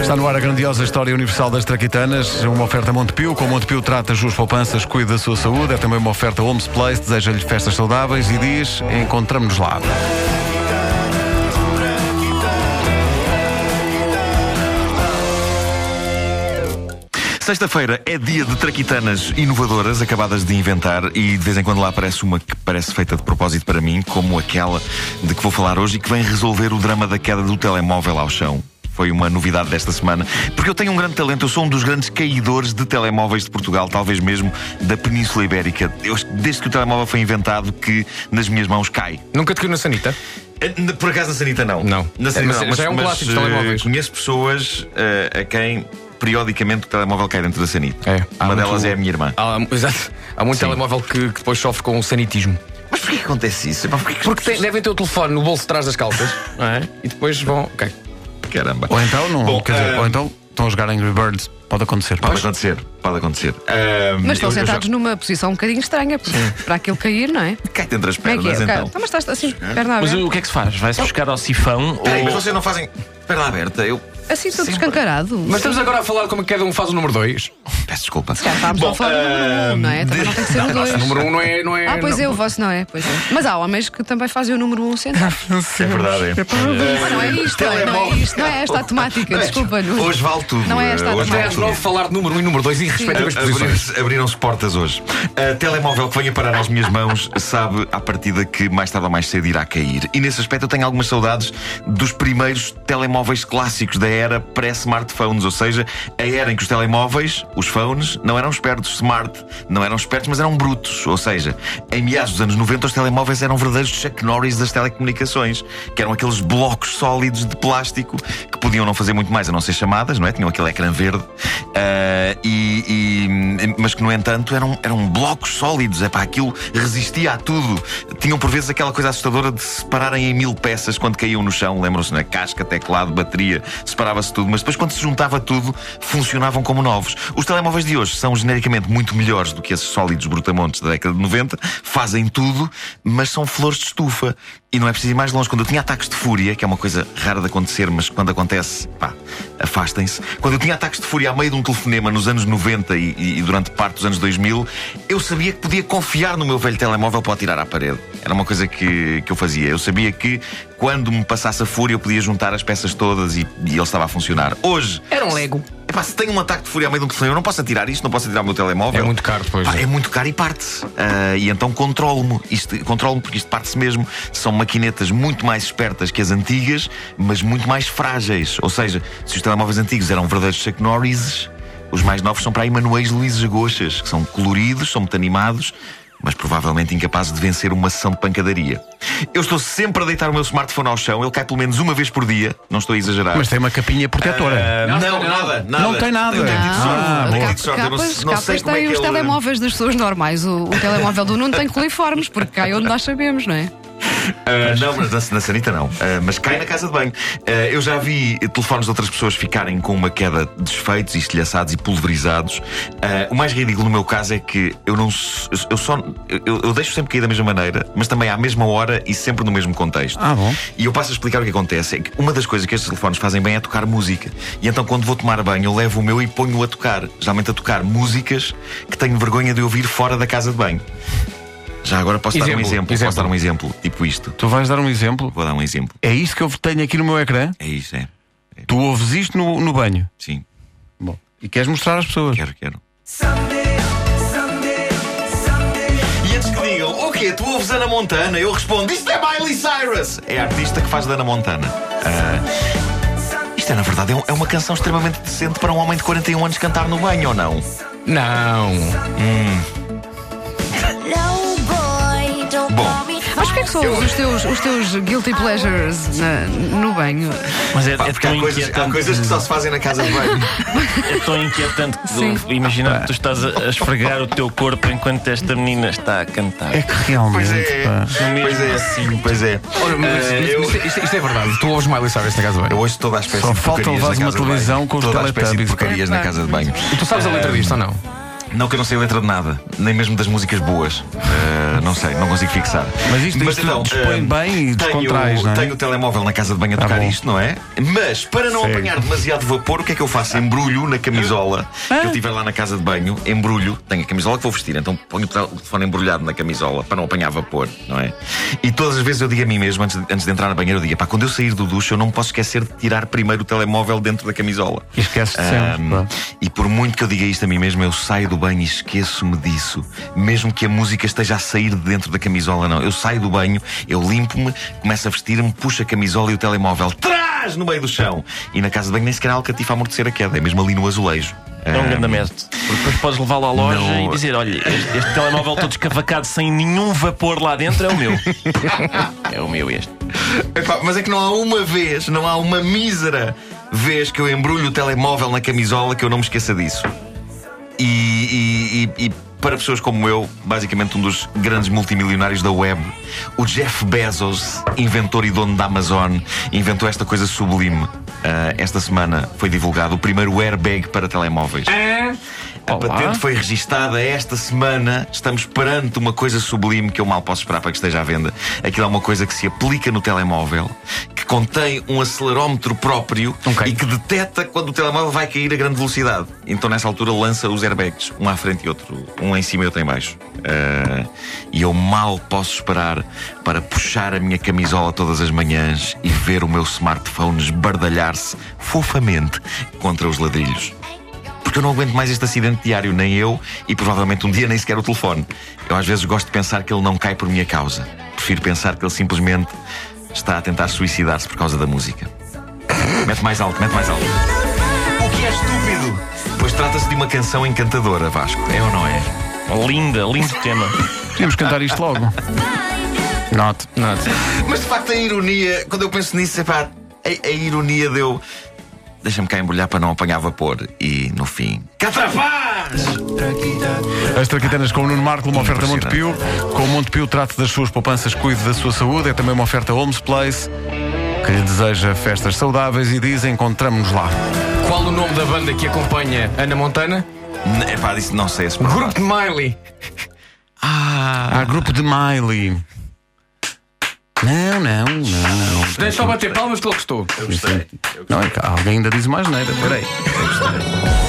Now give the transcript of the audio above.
Está no ar a grandiosa história universal das traquitanas, uma oferta Montepio. Com Montepio trata suas poupanças, cuida da sua saúde. É também uma oferta Homes Place, deseja-lhe festas saudáveis e diz: encontramos-nos lá. Sexta-feira é dia de traquitanas inovadoras acabadas de inventar e de vez em quando lá aparece uma que parece feita de propósito para mim, como aquela de que vou falar hoje e que vem resolver o drama da queda do telemóvel ao chão. Foi uma novidade desta semana. Porque eu tenho um grande talento, eu sou um dos grandes caidores de telemóveis de Portugal, talvez mesmo da Península Ibérica. Eu, desde que o telemóvel foi inventado, que nas minhas mãos cai. Nunca te caiu na sanita? Eh, Por acaso na Sanita não. Não. Na Sanita mas não. já é um clássico de eh, telemóveis. Conheço pessoas eh, a quem periodicamente o telemóvel cai dentro da Sanita. É. Uma muito- delas é a minha irmã. Há, exato. Há muito Sim. telemóvel que, que depois sofre com o sanitismo. Mas porquê que acontece isso? Porquê que Porque tem- devem ter o telefone no bolso de trás das calças, é? E depois vão. Ok. Caramba. Ou então, não, Bom, quer dizer, eh, ou então estão a jogar Angry Birds. Pode acontecer. Pode acontecer, pode acontecer. Ah, Mas estão eu- eu sentados já- numa posição um bocadinho estranha porque para aquilo cair, não é? Cai entre as Como é pernas, é? então. Então, mas estás assim, perna Mas aberta. o que é que se faz? Vai-se buscar ao sifão Peraí, mas ou. vocês não fazem perna aberta? Eu Assim tudo sempre- escancarado. Mas estamos agora a falar como é que cada um faz o número 2. Peço desculpa. Já estávamos Bom, a falar do número 1, não é? Também ah, não tem que ser o 2. O número 1 um não é. Não é Ah, pois não. é, o vosso não é, pois é. Mas há homens que também fazem o número 1 um sentado. É verdade, é. Mas não é isto, não é, não é isto, não é esta a temática, desculpa. Não. Hoje vale tudo. Não é esta a Hoje temática. vale às tudo. 9 falar de número 1 um e número 2 e respectivas posições. Abriram-se abriram-se portas hoje. A telemóvel que venha parar às minhas mãos sabe à partida que mais tarde ou mais cedo irá cair. E nesse aspecto eu tenho algumas saudades dos primeiros telemóveis clássicos da era pré-smartphones, ou seja, a era em que os telemóveis, os phones, não eram espertos, smart, não eram espertos, mas eram brutos. Ou seja, em meados dos anos 90 os telemóveis eram verdadeiros Chuck Norris das telecomunicações, que eram aqueles blocos sólidos de plástico que podiam não fazer muito mais a não ser chamadas, não é? Tinham aquele ecrã verde. Ah, e, e- mas que, no entanto, eram, eram blocos sólidos. É pá, aquilo resistia a tudo. Tinham por vezes aquela coisa assustadora de se separarem em mil peças quando caíam no chão. Lembram-se, na casca, teclado, bateria, separava-se tudo. Mas depois, quando se juntava tudo, funcionavam como novos. Os telemóveis de hoje são genericamente muito melhores do que esses sólidos brutamontes da década de 90. Fazem tudo, mas são flores de estufa. E não é preciso ir mais longe. Quando eu tinha ataques de fúria, que é uma coisa rara de acontecer, mas quando acontece, pá, afastem-se. Quando eu tinha ataques de fúria a meio de um telefonema nos anos 90 e, e- durante parte dos anos 2000, eu sabia que podia confiar no meu velho telemóvel para o tirar à parede. Era uma coisa que, que eu fazia. Eu sabia que quando me passasse a fúria eu podia juntar as peças todas e, e ele estava a funcionar. Hoje, Era um Lego. Epá, se tenho um ataque de fúria a meio de um telefonema, eu não posso atirar isto, não posso atirar o meu telemóvel. É muito caro, pois. Pá, é muito caro e parte-se. Ah, e então controlo-me. Controlo-me porque isto parte-se mesmo. São maquinetas muito mais espertas que as antigas, mas muito mais frágeis. Ou seja, se os telemóveis antigos eram verdadeiros Chuck Norrises, os mais novos são para aí Manuéis Luíses Goxas, que são coloridos, são muito animados. Mas provavelmente incapazes de vencer uma sessão de pancadaria. Eu estou sempre a deitar o meu smartphone ao chão, ele cai pelo menos uma vez por dia, não estou a exagerar. Mas tem uma capinha protetora. Ah, não, Não, não, nada, nada. Não tem nada. Sorte. Ah, boa. tido sorte. Eu não- capas, não sei capas como é que os ele- telemóveis das pessoas normais. O, o telemóvel do Nuno tem coliformes, porque cai onde nós sabemos, não é? Ah, não, mas na, na sanita não. Ah, mas cai na casa de banho. Ah, eu já vi telefones de outras pessoas ficarem com uma queda desfeitos, estilhaçados e pulverizados. O mais ridículo no meu caso é que eu não. Eu só. Eu, eu deixo sempre cair da mesma maneira, mas também à mesma hora e sempre no mesmo contexto. Ah, bom. E eu passo a explicar o que acontece. É que uma das coisas que estes telefones fazem bem é tocar música. E então, quando vou tomar banho, eu levo o meu e ponho-o a tocar. Geralmente a tocar músicas que tenho vergonha de ouvir fora da casa de banho. Já agora posso dar um Exemplo, exemplo. exemplo. Posso dar um exemplo, tipo isto. Tu vais dar um exemplo? Vou dar um exemplo. É isto que eu tenho aqui no meu ecrã? É isso, é. Tu ouves isto no, no banho? Sim, Bom. E queres mostrar às pessoas? quero, quero. E antes que digam, o quê? Tu ouves Ana Montana? Eu respondo, isto é Miley Cyrus! É a artista que faz da Ana Montana. Ah, isto é, na verdade, é um- é uma canção extremamente decente para um homem de 41 anos cantar no banho, ou não? Não. No boy, Mas porquê que só usas os teus, os teus guilty pleasures na- no banho? Mas é, Pá, é porque há tão coisas, há inquietante. coisas que só se fazem na casa de banho. É tão inquietante que Sim. tu, imagina que tu estás a, a esfregar o teu corpo enquanto esta menina está a cantar. É que realmente. Pois é, pá. pois é, assim. pois é. Olha, mas Ah, isto, eu- isto- isto- isto é verdade. Tu ouves Miley Cyrus na casa de Eu banho. ouço toda a espécie Só de falta porcarias levares na uma casa de banho. televisão com os Toda a espécie de Teletubbies. porcarias na casa de banho. E tu sabes a letra disto ou não? Não que eu não sei a letra de nada, nem mesmo das músicas boas. Uh, não sei, não consigo fixar. Mas isto- isto dispõe uh, bem e tenho, descontrais, não é? Tenho o telemóvel na casa de banho a Tá tocar bom. isto, não é? Mas para não Segue. apanhar demasiado vapor, o que é que eu faço? Embrulho na camisola que eu tiver lá na casa de banho, embrulho, tenho a camisola que vou vestir, então ponho o tel- o telefone embrulhado na camisola para não apanhar vapor, não é? E todas as vezes eu digo a mim mesmo, antes de, antes de entrar na banheira, eu digo, pá, quando eu sair do duche, eu não posso esquecer de tirar primeiro o telemóvel dentro da camisola. E esqueces-te sempre, Ahm, claro. e por muito que eu diga isto a mim mesmo, eu saio do banho e esqueço-me disso. Mesmo que a música esteja a sair de dentro da camisola, não. Eu saio do banho, eu limpo-me, começo a vestir-me, puxo a camisola e o telemóvel trás no meio do chão. E na casa de banho nem sequer há alcatifa a amortecer a queda, é mesmo ali no azulejo. É um grande método. Porque depois podes levá-lo à loja Não. e dizer: olha, este, este telemóvel todo escavacado sem nenhum vapor lá dentro é o meu. é o meu este. Epá, mas é que não há uma vez, não há uma mísera vez que eu embrulho o telemóvel na camisola que eu não me esqueça disso. E, e- e- para pessoas como eu, basicamente um dos grandes multimilionários da web, o Jeff Bezos, inventor e dono da Amazon, inventou esta coisa sublime. Ah, esta semana foi divulgado o primeiro airbag para telemóveis. A Olá. patente foi registada esta semana. Estamos perante uma coisa sublime que eu mal posso esperar para que esteja à venda. Aquilo é uma coisa que se aplica no telemóvel, que contém um acelerómetro próprio Ok. e que detecta quando o telemóvel vai cair a grande velocidade. Então, nessa altura, lança os airbags, um à frente e outro, um em cima e outro em baixo. Ah, e eu mal posso esperar para puxar a minha camisola todas as manhãs e ver o meu smartphone esbardalhar-se fofamente contra os ladrilhos. Porque eu não aguento mais este acidente diário, nem eu e provavelmente um dia nem sequer o telefone. Eu às vezes gosto de pensar que ele não cai por minha causa. Prefiro pensar que ele simplesmente está a tentar suicidar-se por causa da música. Mete mais alto, mete mais alto. O que é estúpido? Pois trata-se de uma canção encantadora, Vasco. É ou não é? Linda, lindo tema. Podíamos cantar isto logo. Not. Nada. Mas de facto a ironia, quando eu penso nisso, é pá, a, a ironia deu. Deixa-me cá embrulhar para não apanhar vapor. E no fim. Catrapaz! As Traquitanas com o Nuno Marco, uma oferta Montepio. Com o Montepio, trate das suas poupanças, cuide da sua saúde. É também uma oferta Homes Place, que lhe deseja festas saudáveis e diz: encontramos-nos lá. Qual o nome da banda que acompanha Ana Montana? É pá, disse não sei se Grupo de Miley. Há grupo de Miley. Não, não, não. Deixa só bater palmas que ele gostou. Não, é que alguém ainda diz mais neira. Espera aí.